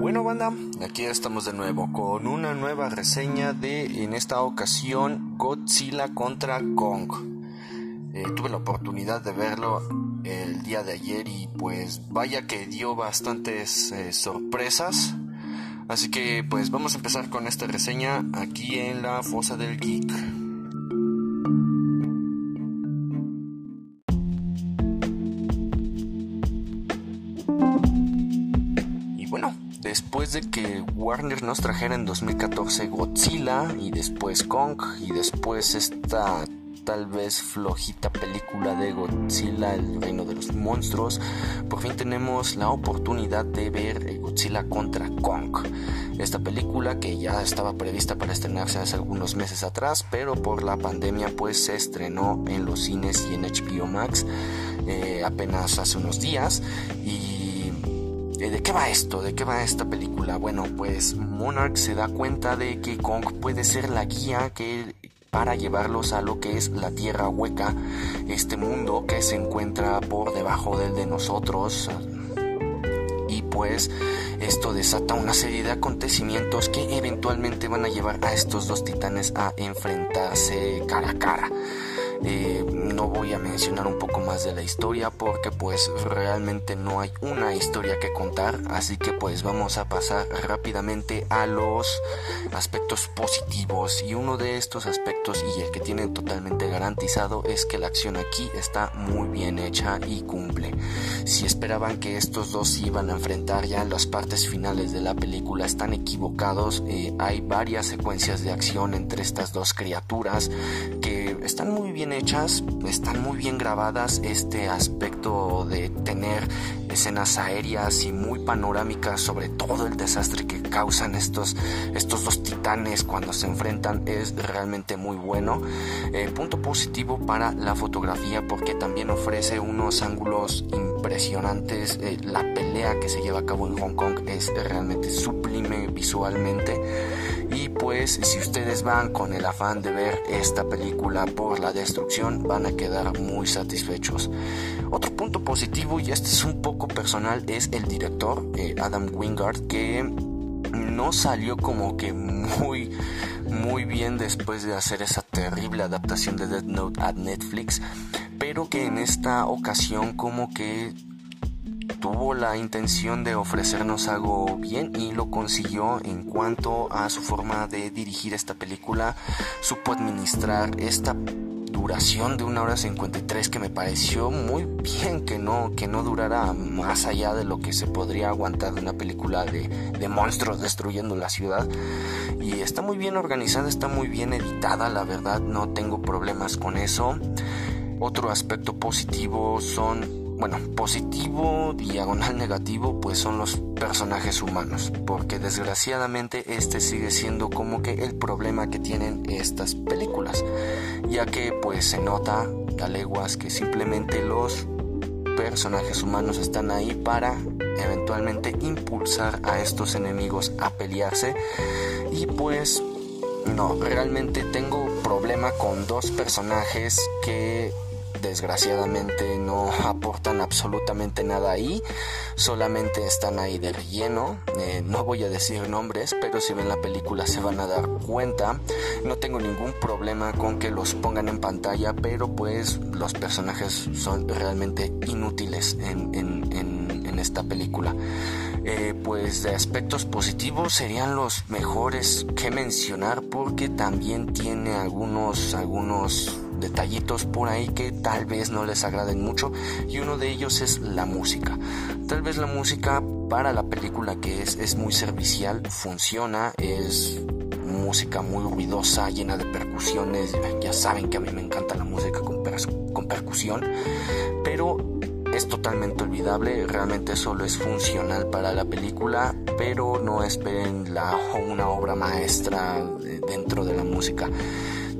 Bueno banda, aquí estamos de nuevo con una nueva reseña de en esta ocasión Godzilla contra Kong. Eh, tuve la oportunidad de verlo el día de ayer y pues vaya que dio bastantes eh, sorpresas. Así que pues vamos a empezar con esta reseña aquí en la fosa del geek. Después de que Warner nos trajera en 2014 Godzilla y después Kong y después esta tal vez flojita película de Godzilla, el reino de los monstruos, por fin tenemos la oportunidad de ver Godzilla contra Kong. Esta película que ya estaba prevista para estrenarse hace algunos meses atrás, pero por la pandemia pues se estrenó en los cines y en HBO Max eh, apenas hace unos días y ¿De qué va esto? ¿De qué va esta película? Bueno, pues Monarch se da cuenta de que Kong puede ser la guía que para llevarlos a lo que es la tierra hueca, este mundo que se encuentra por debajo del de nosotros. Y pues esto desata una serie de acontecimientos que eventualmente van a llevar a estos dos titanes a enfrentarse cara a cara. Eh, no voy a mencionar un poco más de la historia porque pues realmente no hay una historia que contar. Así que pues vamos a pasar rápidamente a los aspectos positivos. Y uno de estos aspectos y el que tienen totalmente garantizado es que la acción aquí está muy bien hecha y cumple. Si esperaban que estos dos iban a enfrentar ya en las partes finales de la película están equivocados. Eh, hay varias secuencias de acción entre estas dos criaturas que están muy bien hechas, están muy bien grabadas este aspecto de tener escenas aéreas y muy panorámicas sobre todo el desastre que causan estos, estos dos titanes cuando se enfrentan es realmente muy bueno. Eh, punto positivo para la fotografía porque también ofrece unos ángulos impresionantes. Eh, la pelea que se lleva a cabo en Hong Kong es realmente sublime visualmente. Y pues si ustedes van con el afán de ver esta película por la destrucción van a quedar muy satisfechos. Otro punto positivo y este es un poco personal es el director eh, Adam Wingard que no salió como que muy muy bien después de hacer esa terrible adaptación de Death Note a Netflix, pero que en esta ocasión como que tuvo la intención de ofrecernos algo bien y lo consiguió en cuanto a su forma de dirigir esta película, supo administrar esta duración de una hora 53 que me pareció muy bien que no, que no durara más allá de lo que se podría aguantar de una película de, de monstruos destruyendo la ciudad. Y está muy bien organizada, está muy bien editada, la verdad, no tengo problemas con eso. Otro aspecto positivo son bueno, positivo, diagonal negativo, pues son los personajes humanos, porque desgraciadamente este sigue siendo como que el problema que tienen estas películas, ya que pues se nota a leguas que simplemente los personajes humanos están ahí para eventualmente impulsar a estos enemigos a pelearse y pues no, realmente tengo problema con dos personajes que desgraciadamente no aportan absolutamente nada ahí, solamente están ahí de relleno. Eh, no voy a decir nombres, pero si ven la película se van a dar cuenta. No tengo ningún problema con que los pongan en pantalla, pero pues los personajes son realmente inútiles en, esta película. Eh, pues de aspectos positivos serían los mejores que mencionar porque también tiene algunos algunos detallitos por ahí que tal vez no les agraden mucho y uno de ellos es la música. Tal vez la música para la película que es, es muy servicial funciona, es música muy ruidosa, llena de percusiones, ya saben que a mí me encanta la música con, percusión, pero es totalmente olvidable, realmente solo es funcional para la película, pero no esperen la, una obra maestra dentro de la música.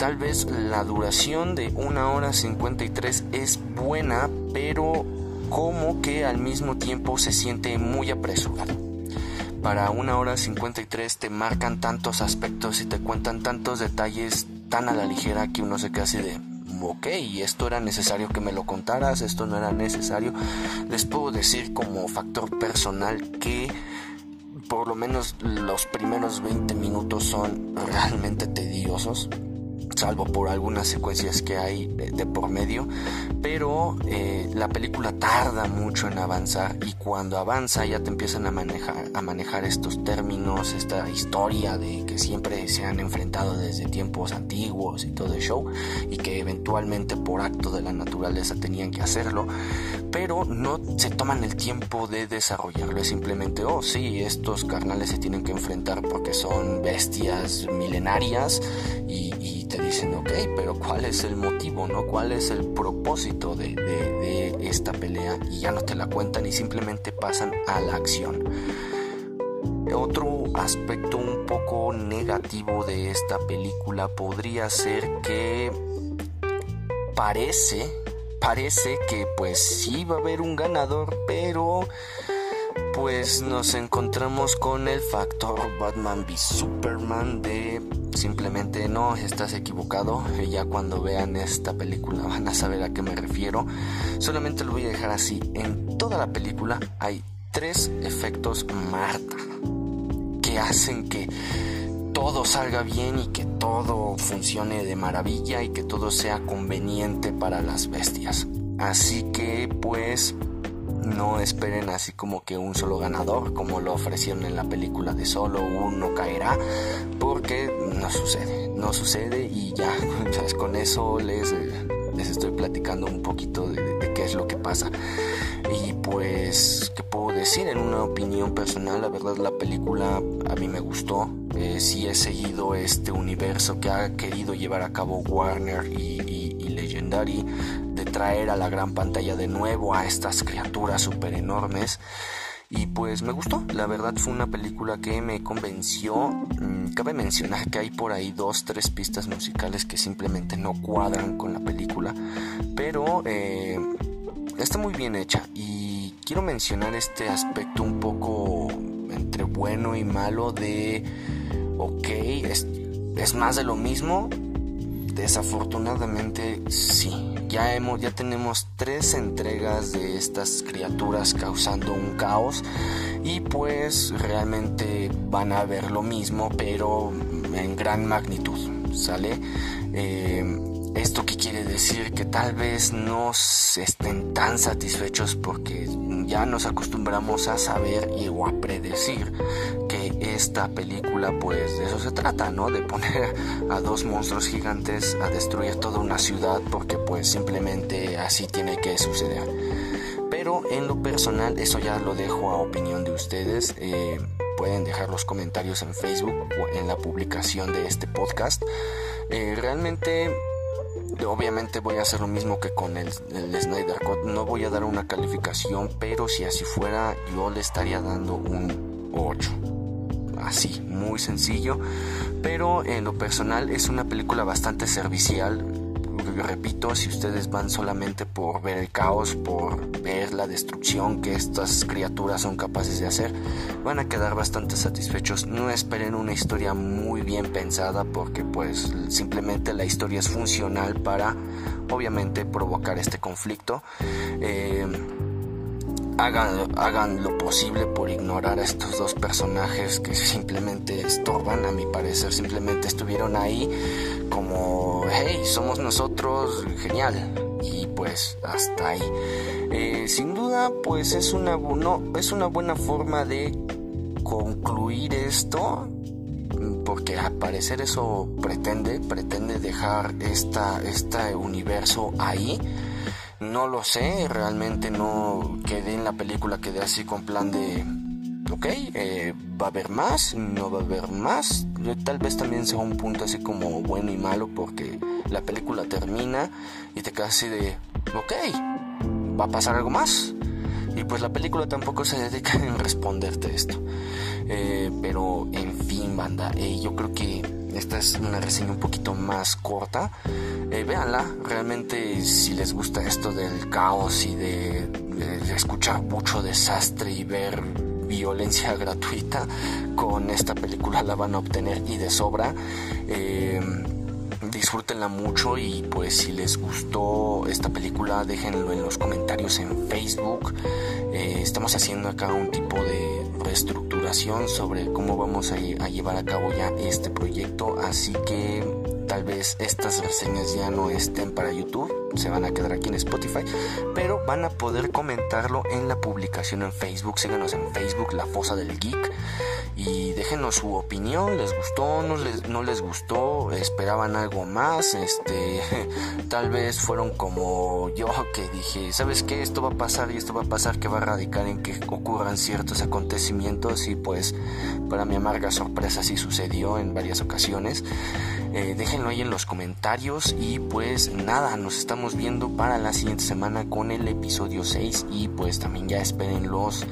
Tal vez la duración de una hora 53 es buena, pero como que al mismo tiempo se siente muy apresurado. Para una hora 53 te marcan tantos aspectos y te cuentan tantos detalles tan a la ligera que uno se queda así de, ok, esto era necesario que me lo contaras, esto no era necesario. Les puedo decir como factor personal que por lo menos los primeros 20 minutos son realmente tediosos salvo por algunas secuencias que hay de, por medio, pero eh, la película tarda mucho en avanzar y cuando avanza ya te empiezan a manejar, a manejar estos términos, esta historia de que siempre se han enfrentado desde tiempos antiguos y todo el show y que eventualmente por acto de la naturaleza tenían que hacerlo, pero no se toman el tiempo de desarrollarlo, es simplemente, oh sí, estos carnales se tienen que enfrentar porque son bestias milenarias y te dicen, ok, pero ¿cuál es el motivo, no? ¿Cuál es el propósito de, esta pelea? Y ya no te la cuentan y simplemente pasan a la acción. Otro aspecto un poco negativo de esta película podría ser que parece, parece que pues sí va a haber un ganador, pero pues nos encontramos con el factor Batman v Superman de simplemente no estás equivocado. Ya cuando vean esta película van a saber a qué me refiero. Solamente lo voy a dejar así. En toda la película hay tres efectos Marta que hacen que todo salga bien y que todo funcione de maravilla y que todo sea conveniente para las bestias. Así que pues no esperen así como que un solo ganador, como lo ofrecieron en la película de solo uno caerá, porque no sucede, no sucede y ya, con eso les, les estoy platicando un poquito de, qué es lo que pasa. Y pues, ¿qué puedo decir? En una opinión personal, la verdad la película a mí me gustó. Eh, sí he seguido este universo que ha querido llevar a cabo Warner y Legendary traer a la gran pantalla de nuevo a estas criaturas súper enormes. Y pues me gustó, la verdad fue una película que me convenció. Mm, cabe mencionar que hay por ahí dos, tres pistas musicales que simplemente no cuadran con la película, pero eh, está muy bien hecha y quiero mencionar este aspecto un poco entre bueno y malo de, ok, es, es más de lo mismo, desafortunadamente sí, ya hemos ya tenemos tres entregas de estas criaturas causando un caos y pues realmente van a ver lo mismo pero en gran magnitud sale eh, ¿Esto qué quiere decir? Que tal vez no estén tan satisfechos porque ya nos acostumbramos a saber y o a predecir que esta película pues de eso se trata, ¿no? De poner a dos monstruos gigantes a destruir toda una ciudad porque pues simplemente así tiene que suceder. Pero en lo personal eso ya lo dejo a opinión de ustedes. Eh, pueden dejar los comentarios en Facebook o en la publicación de este podcast. Eh, realmente Obviamente voy a hacer lo mismo que con el, Snyder Cut. No voy a dar una calificación, pero si así fuera, yo le estaría dando un 8. Así, muy sencillo. Pero en lo personal es una película bastante servicial repito, si ustedes van solamente por ver el caos, por ver la destrucción que estas criaturas son capaces de hacer, van a quedar bastante satisfechos. No esperen una historia muy bien pensada porque pues simplemente la historia es funcional para obviamente provocar este conflicto. Eh, hagan, hagan lo posible por ignorar a estos dos personajes que simplemente estorban, a mi parecer, simplemente estuvieron ahí como, hey, somos nosotros, genial. Y pues hasta ahí. Eh, sin duda, pues es una, no, es una buena forma de concluir esto porque al parecer eso pretende, pretende dejar esta, este universo ahí no lo sé, realmente no quedé en la película, quedé así con plan de, ok, eh, va a haber más, no va a haber más. Tal vez también sea un punto así como bueno y malo porque la película termina y te quedas así de, ok, va a pasar algo más. Y pues la película tampoco se dedica en responderte esto. Eh, pero en fin, banda, eh, yo creo que esta es una reseña un poquito más corta. Eh, véanla, realmente si les gusta esto del caos y de, escuchar mucho desastre y ver violencia gratuita, con esta película la van a obtener y de sobra. Eh, disfrútenla mucho y pues si les gustó esta película déjenlo en los comentarios en Facebook. Eh, estamos haciendo acá un tipo de reestructuración sobre cómo vamos a, a llevar a cabo ya este proyecto, así que tal vez estas reseñas ya no estén para YouTube, se van a quedar aquí en Spotify, pero van a poder comentarlo en la publicación en Facebook. Síganos en Facebook, La Fosa del Geek, y déjenos su opinión. ¿Les gustó? ¿No les, no les gustó? ¿Esperaban algo más? Este, tal vez fueron como yo que dije, ¿sabes qué? Esto va a pasar y esto va a pasar que va a radicar en que ocurran ciertos acontecimientos y pues para mi amarga sorpresa sí sucedió en varias ocasiones. Eh, déjenlo ahí en los comentarios y pues nada, nos estamos viendo para la siguiente semana con el episodio 6 y pues también ya esperen los,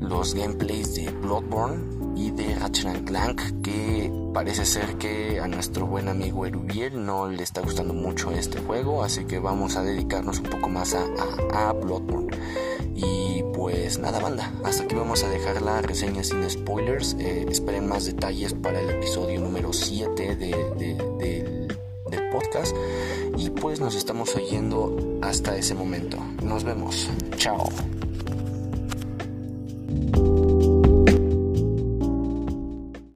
los gameplays de Bloodborne y de Ratchet Clank que parece ser que a nuestro buen amigo Erubiel no le está gustando mucho este juego así que vamos a dedicarnos un poco más a, a, Bloodborne. Y pues nada banda. Hasta aquí vamos a dejar la reseña sin spoilers. Eh, esperen más detalles para el episodio número 7 del podcast. Y pues nos estamos oyendo hasta ese momento. Nos vemos. Chao